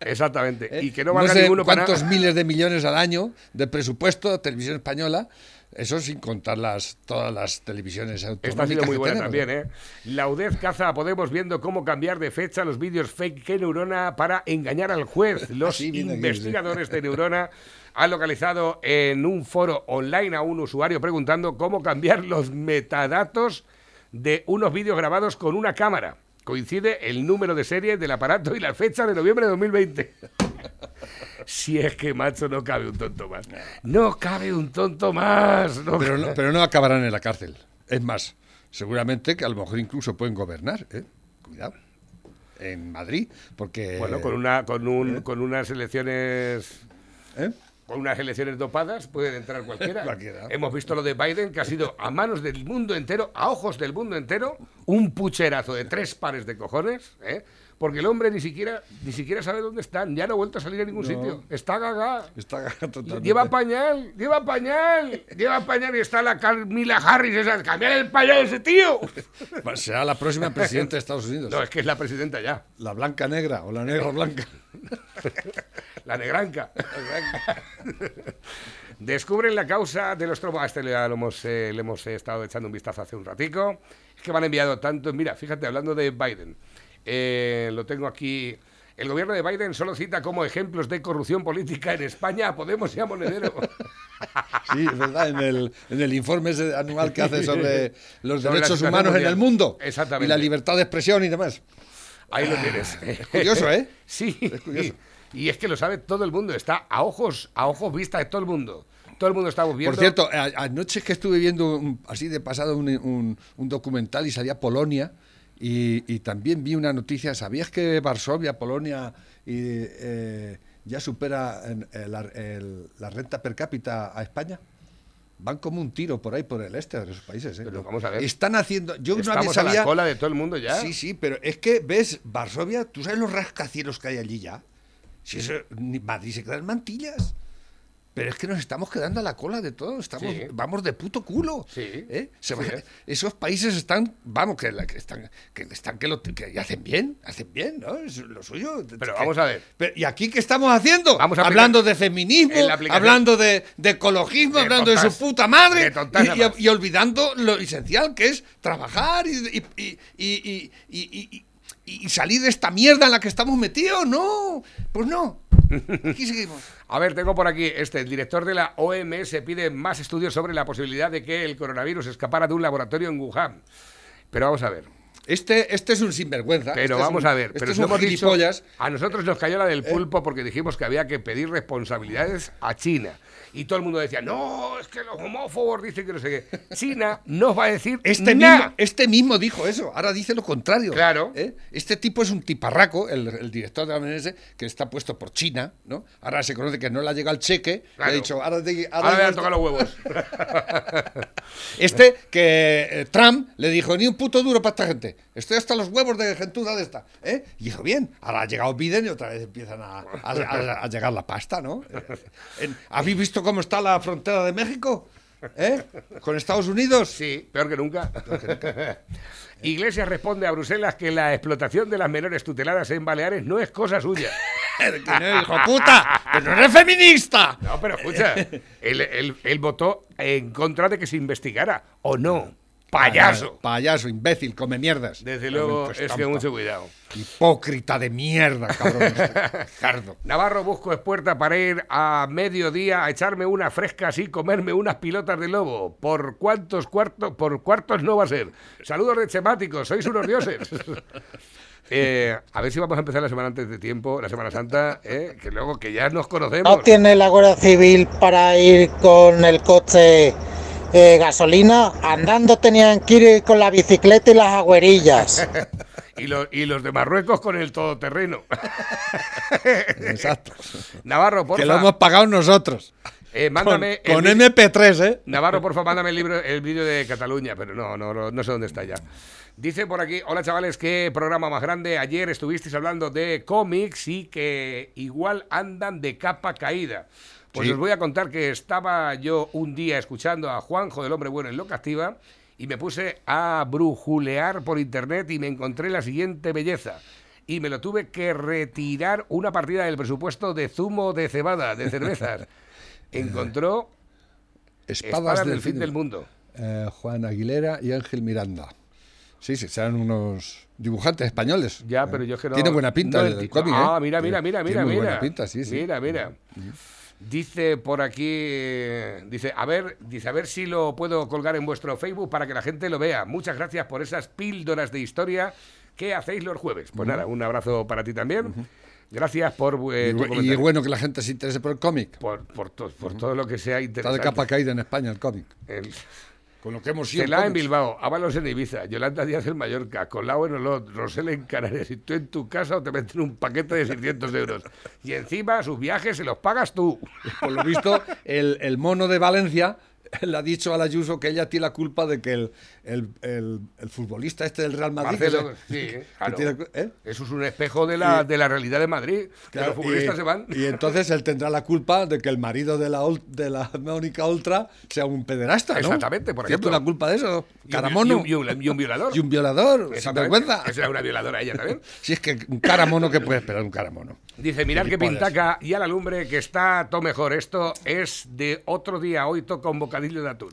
Exactamente. ¿Eh? Y que no valga sé ninguno cuántos miles de millones al año de presupuesto de Televisión Española, eso sin contar las, todas las televisiones Esta ha sido muy buena tenemos, también, ¿eh? La UDEZ caza a Podemos viendo cómo cambiar de fecha los vídeos fake que Neurona para engañar al juez. Los Sí, viene aquí, investigadores de Neurona han localizado en un foro online a un usuario preguntando cómo cambiar los metadatos de unos vídeos grabados con una cámara. Coincide el número de serie del aparato y la fecha de noviembre de 2020. Si es que, macho, no cabe un tonto más. No cabe un tonto más. no Pero no, pero no acabarán en la cárcel. Es más, seguramente que a lo mejor incluso pueden gobernar, ¿eh? cuidado. En Madrid, porque... Bueno, con, una, con, un, con unas elecciones... ¿Eh? Con unas elecciones dopadas pueden entrar cualquiera. Cualquiera. Hemos visto lo de Biden, que ha sido a manos del mundo entero, a ojos del mundo entero, un pucherazo de tres pares de cojones, ¿eh? Porque el hombre ni siquiera, ni siquiera sabe dónde están, ya no ha vuelto a salir a ningún No. sitio. Está gaga. Está totalmente... Lleva pañal, lleva pañal, lleva pañal y está la Camila Harris esa, cambiar el pañal a ese tío. Será la próxima presidenta de Estados Unidos. No, es que es la presidenta ya, La blanca negra o la negra blanca. la negranca. Descubren la causa de los trombos. A este le, hemos, eh, le hemos eh, estado echando un vistazo hace un ratico. Es que me han enviado tanto. Mira, fíjate, hablando de Biden, eh, lo tengo aquí. El gobierno de Biden solo cita como ejemplos de corrupción política en España a Podemos y a Monedero. Sí, es verdad, en el, en el informe anual que hace sobre los Sobre derechos humanos en el mundo. Exactamente. Y la libertad de expresión y demás. Ahí lo tienes. curioso, ¿eh? Sí. curioso. Y es que lo sabe todo el mundo. Está a ojos, a ojos vista de todo el mundo. Todo el mundo está viendo. Por cierto, anoche es que estuve viendo un- así de pasado un, un- un documental y salía Polonia y, y también vi una noticia. ¿Sabías que Varsovia, Polonia, y, eh, ya supera eh, la, el- la renta per cápita a España? Van como un tiro por ahí, por el este de esos países. ¿eh? Pero vamos a ver. Están haciendo. Yo una vez Estamos a la sabía. cola de todo el mundo ya. Sí, sí, pero es que ves Varsovia, ¿tú sabes los rascacielos que hay allí ya? Si eso, ni- Madrid se queda en mantillas. Pero es que nos estamos quedando a la cola de todo, estamos, Sí. vamos de puto culo. Sí, ¿eh? Se sí va- es. esos países están, vamos, que, la- que están, que están que, lo, que hacen bien, hacen bien, ¿no? Es lo suyo. Pero vamos a ver. pero, ¿Y aquí qué estamos haciendo? Vamos a hablando de feminismo, hablando de, de ecologismo, De hablando de su puta madre y- y, y olvidando lo esencial que es trabajar y salir de esta mierda en la que estamos metidos. No, pues no. Aquí seguimos. A ver, tengo por aquí este. El director de la OMS pide más estudios sobre la posibilidad de que el coronavirus escapara de un laboratorio en Wuhan. Pero vamos a ver. Este, este es un sinvergüenza. Pero este es vamos un- a ver. Este pero es hemos dicho- a nosotros nos cayó la del pulpo porque dijimos que había que pedir responsabilidades a China. Y todo el mundo decía, no, es que los homófobos dicen que no sé qué. China no va a decir Este nada. mismo, este mismo dijo eso, ahora dice lo contrario. Claro. ¿eh? Este tipo es un tiparraco, el, el director de la OMS, que está puesto por China, ¿no? Ahora se conoce que no le ha llegado el cheque, le Claro. ha dicho, ahora, han tocado los huevos. Este que eh, Trump le dijo, ni un puto duro para esta gente. Estoy hasta los huevos de gentuza de esta. ¿eh? Y hizo bien. Ahora ha llegado Biden y otra vez empiezan a, a- a- a llegar la pasta, ¿no? Eh, ¿Habéis visto cómo está la frontera de México? ¿Eh? ¿Con Estados Unidos? Sí, peor que nunca. Iglesias responde a Bruselas que la explotación de las menores tuteladas en Baleares no es cosa suya. Que no, hijo puta, pero no eres feminista. No, pero escucha, él, él- él votó en contra de que se investigara, ¿o no? Payaso. Payaso, imbécil, come mierdas. Desde luego, es que mucho cuidado. Hipócrita de mierda, cabrón. Cardo. Navarro busco expuerta para ir a mediodía a echarme una fresca así, comerme unas pilotas de lobo. ¿Por cuántos cuartos, por cuartos no va a ser? Saludos de temáticos, sois unos dioses. Eh, a ver si vamos a empezar la semana antes de tiempo, la Semana Santa, eh, que luego que ya nos conocemos. ¿No tiene la Guardia Civil para ir con el coche eh, gasolina? Andando tenían que ir con la bicicleta y las agüerillas. Y, lo- y los de Marruecos con el todoterreno. Exacto. Navarro, porfa. Que lo hemos pagado nosotros. eh, mándame con, con el vi- MP3, ¿eh? Navarro, porfa, mándame el libro, el vídeo de Cataluña, pero no, no, no, no sé dónde está ya. Dice por aquí, hola chavales, qué programa más grande. Ayer estuvisteis hablando de cómics y que igual andan de capa caída. Pues Sí. os voy a contar que estaba yo un día escuchando a Juanjo del Hombre Bueno en Loca Activa y me puse a brujulear por internet y me encontré la siguiente belleza. Y me lo tuve que retirar una partida del presupuesto de zumo de cebada, de cervezas. Encontró Espadas del fin del mundo. Eh, Juan Aguilera y Ángel Miranda. Sí, sí, serán unos dibujantes españoles. Ya, Eh, pero yo es que no. Tiene buena pinta no el, cómic, Ah, ¿eh? mira, mira, Tiene- mira, tiene mira, muy mira. buena pinta, sí, sí. Mira, mira. Dice por aquí, eh, dice, a ver, dice, a ver si lo puedo colgar en vuestro Facebook para que la gente lo vea. Muchas gracias por esas píldoras de historia que hacéis los jueves. Pues nada, un abrazo para ti también. Gracias por eh, Y, tu y bueno que la gente se interese por el cómic. por, por, to- por todo lo que sea Está interesante. de capa caída en España el cómic. El- con lo que hemos sido. Celá en. Bilbao, Ábalos en Ibiza, Yolanda Díaz en Mallorca, Colau en Olot, Rosel en Canarias, y tú en tu casa o te meten un paquete de 600 euros. Y encima sus viajes se los pagas tú. Por lo visto, el, el mono de Valencia le ha dicho a la Ayuso que ella tiene la culpa de que el, el, el- el futbolista este del Real Madrid... Marcelo, que sí, se- que claro. tiene- ¿eh? Eso es un espejo de la, de la realidad de Madrid. que los futbolistas y, se van. y entonces él tendrá la culpa de que el marido de la, de la Mónica Ultra sea un pederasta, ¿no? Exactamente, por Tiene ejemplo. la culpa de eso. Caramono. Y un, y un- violador. Y un violador, sin vergüenza. Esa era una violadora ella también. Si es que un caramono, ¿qué puede esperar un caramono? Dice, mirad qué pintaca y a la lumbre que está todo mejor. Esto es de otro día. Hoy toca un bocadillo de atún.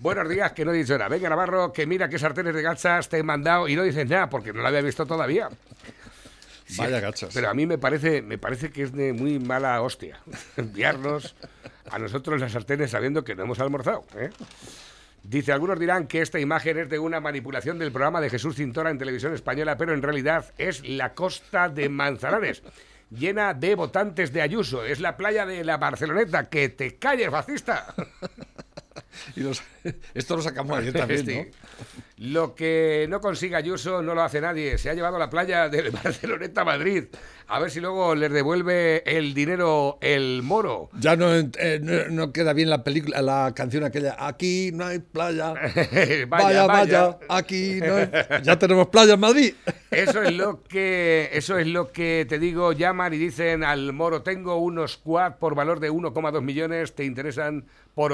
Buenos días, que no he dicho nada. Venga, Navarro, que mira qué sartenes de gachas te he mandado y no dices nada porque no lo había visto todavía. Sí, Vaya gachas. Pero a mí me parece, me parece que es de muy mala hostia enviarnos a nosotros las sartenes sabiendo que no hemos almorzado. ¿eh? Dice, algunos dirán que esta imagen es de una manipulación del programa de Jesús Cintora en televisión española, pero en realidad es la costa de Manzanares, llena de votantes de Ayuso. Es la playa de la Barceloneta. ¡Que te calles, fascista! Y los- esto lo sacamos ayer también. ¿no? Lo que no consiga Ayuso no lo hace nadie. Se ha llevado a la playa de Barceloneta a Madrid. A ver si luego les devuelve el dinero el moro. Ya no, eh, no, no queda bien la película, la canción aquella. Aquí no hay playa. Vaya, vaya, aquí no hay... Ya tenemos playa en Madrid. Eso es lo que eso es lo que te digo, llaman y dicen al moro, tengo unos quad por valor de 1,2 millones, ¿te interesan por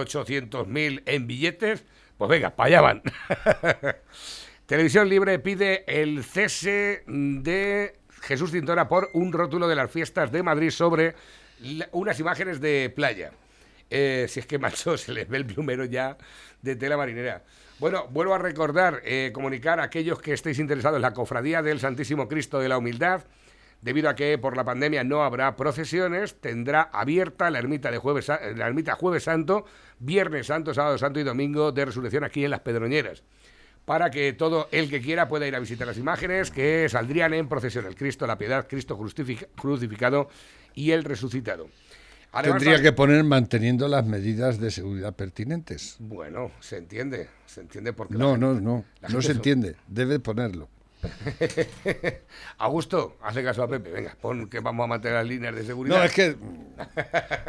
800.000 en billetes? Pues venga, para allá van. Televisión Libre pide el cese de Jesús Cintora por un rótulo de las fiestas de Madrid sobre unas imágenes de playa. Eh, si es que, macho, se les ve el plumero ya de tela marinera. Bueno, vuelvo a recordar, eh, comunicar a aquellos que estéis interesados en la cofradía del Santísimo Cristo de la Humildad. Debido a que por la pandemia no habrá procesiones, tendrá abierta la ermita de jueves, la ermita Jueves Santo, Viernes Santo, Sábado Santo y Domingo de Resurrección aquí en las Pedroñeras para que todo el que quiera pueda ir a visitar las imágenes que saldrían en procesión. El Cristo, la piedad, Cristo crucific- crucificado y el resucitado. Además, Tendría que poner manteniendo las medidas de seguridad pertinentes. Bueno, se entiende, se entiende porque... No, no, no. No se entiende. Debe ponerlo. Augusto, hace caso a Pepe, venga, pon que vamos a mantener las líneas de seguridad. No, es que.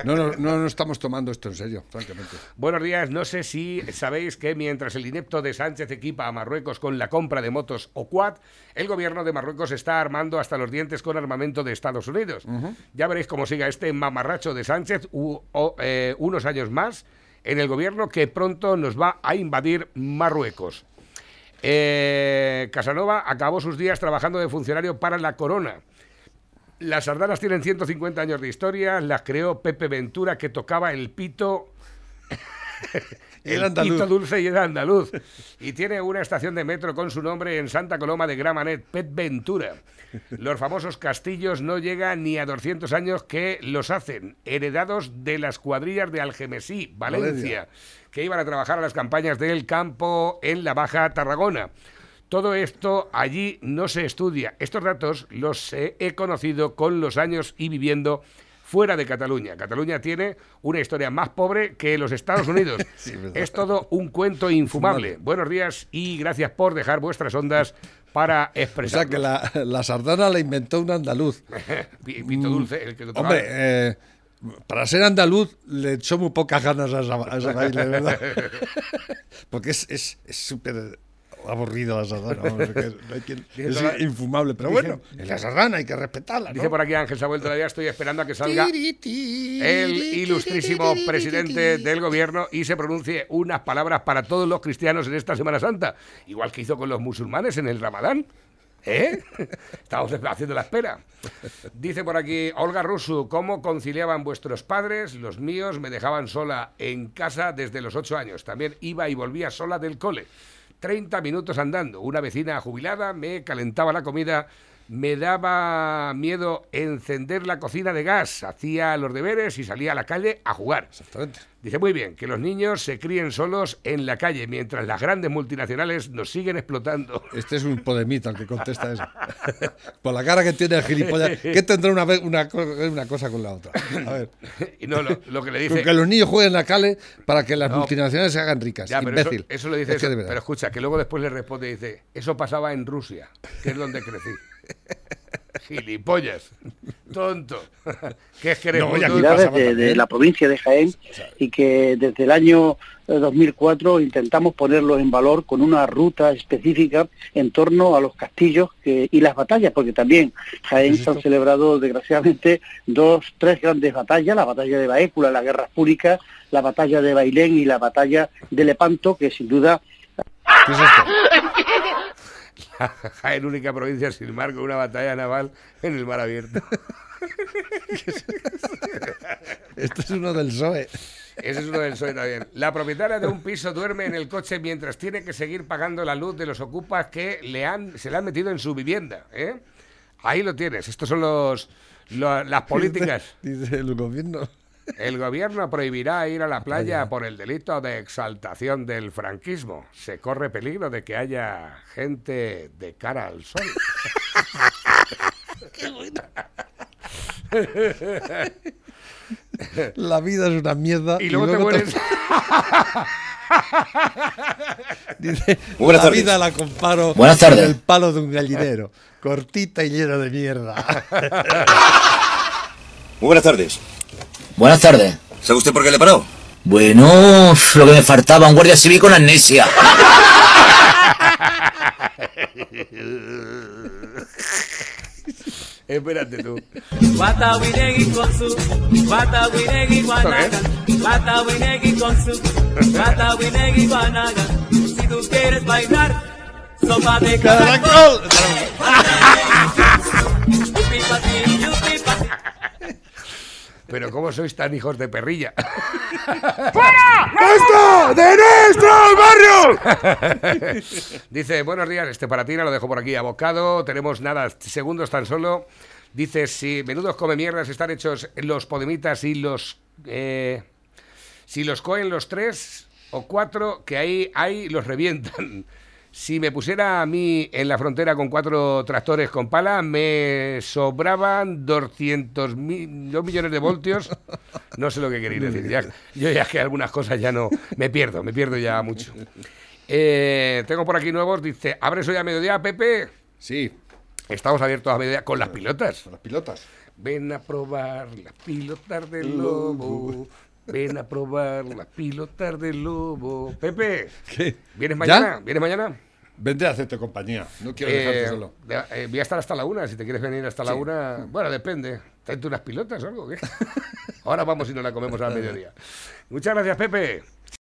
No, no, no, no estamos tomando esto en serio, francamente. Buenos días, no sé si sabéis que mientras el inepto de Sánchez equipa a Marruecos con la compra de motos o quad, el gobierno de Marruecos está armando hasta los dientes con armamento de Estados Unidos. Ya veréis cómo siga este mamarracho de Sánchez u- o, eh, unos años más en el gobierno que pronto nos va a invadir Marruecos. Eh, Casanova acabó sus días trabajando de funcionario para la Corona. Las sardanas tienen 150 años de historia, las creó Pepe Ventura que tocaba el pito era el andaluz. dulce y era andaluz. Y tiene una estación de metro con su nombre en Santa Coloma de Gramanet, Pet Ventura. Los famosos castillos no llegan ni a 200 años que los hacen, heredados de las cuadrillas de Algemesí, Valencia, Valencia. que iban a trabajar a las campañas del campo en la Baja Tarragona. Todo esto allí no se estudia. Estos datos los he conocido con los años y viviendo fuera de Cataluña. Cataluña tiene una historia más pobre que los Estados Unidos. Sí, es todo un cuento infumable. Buenos días y gracias por dejar vuestras ondas para O expresar. sea que la, la sardana la inventó un andaluz. Pito dulce, el que lo Hombre, eh, para ser andaluz le echó muy pocas ganas a esa, a esa baile, ¿verdad? Porque es es- es súper aburrido la sardana. vamos, es que no hay quien- Dice es toda- infumable. Pero bueno, es la sardana, hay que respetarla. ¿no? Dice por aquí Ángel Samuel, todavía estoy esperando a que salga el ilustrísimo presidente del gobierno y se pronuncie unas palabras para todos los cristianos en esta Semana Santa, igual que hizo con los musulmanes en el Ramadán. ¿Eh? Estamos haciendo la espera. Dice por aquí Olga Rusu, ¿cómo conciliaban vuestros padres? Los míos me dejaban sola en casa desde los ocho años. También iba y volvía sola del cole. 30 minutos andando. Una vecina jubilada me calentaba la comida me daba miedo encender la cocina de gas. Hacía los deberes y salía a la calle a jugar. Exactamente. Dice muy bien, que los niños se críen solos en la calle mientras las grandes multinacionales nos siguen explotando. Este es un podemita el que contesta eso. Por la cara que tiene el gilipollas, ¿qué tendrá una, una, una cosa con la otra? A ver. Y no, lo, lo que le Con dice... que los niños jueguen en la calle para que las No. multinacionales se hagan ricas. Ya, pero eso, Imbécil. eso lo dice, Es eso, pero escucha, que luego después le responde y dice, eso pasaba en Rusia, que es donde crecí. Gilipollas, tonto. ¿Qué es que eres No, de, de la provincia de Jaén y que desde el año eh, 2004 intentamos ponerlos en valor con una ruta específica en torno a los castillos que- y las batallas, porque también Jaén se han celebrado desgraciadamente dos, tres grandes batallas, la batalla de Baécula, la guerra pública, la batalla de Bailén y la batalla de Lepanto, que sin duda ¿Qué es esto? Jaén, única provincia sin mar con una batalla naval en el mar abierto. Esto es uno del PSOE. Ese es uno del PSOE también. La propietaria de un piso duerme en el coche mientras tiene que seguir pagando la luz de los ocupas que le han, se le han metido en su vivienda. ¿eh? Ahí lo tienes. Estos son los, lo- las políticas. Dice el gobierno. El gobierno prohibirá ir a la playa por el delito de exaltación del franquismo. Se corre peligro de que haya gente de cara al sol. La vida es una mierda. Y luego te mueres. Dice, Muy buenas la tardes. vida la comparo Buenas tardes. con el palo de un gallinero. Cortita y llena de mierda. Muy buenas tardes. Buenas tardes. ¿Sabe usted por qué le paró? Bueno, lo que me faltaba, un guardia civil con amnesia. Espérate tú. Watawinegi con su, Watawinegi guanaga, Watawinegi con su, guanaga. Si tú quieres bailar, sopa de caracol. Pero ¿cómo sois tan hijos de perrilla? ¡Esto de nuestro barrio! Dice, buenos días, este para ti, lo dejo por aquí, abocado, tenemos nada, segundos tan solo. Dice, si menudos come mierdas están hechos los podemitas y los... eh, si los coen los tres o cuatro, que ahí, ahí los revientan. Si me pusiera a mí en la frontera con cuatro tractores con pala, me sobraban 200 mil, dos millones de voltios. No sé lo que queréis decir. Ya, yo ya que algunas cosas ya no... Me pierdo, me pierdo ya mucho. Eh, tengo por aquí nuevos. Dice, ¿abres hoy a mediodía, Pepe? Sí. Estamos abiertos a mediodía con las pilotas. Las pilotas. Ven a probar las pilotas del lobo. Ven a probar las pilotas del lobo. Pepe, ¿Qué? ¿vienes ¿Ya? mañana? ¿Vienes mañana? Vendré a hacerte compañía. No quiero Eh, dejarte solo. eh, voy a estar hasta la una, si te quieres venir hasta la una. Bueno, depende. ¿Tráete unas pilotas o algo? ¿qué? Ahora vamos y nos la comemos al mediodía. Muchas gracias, Pepe.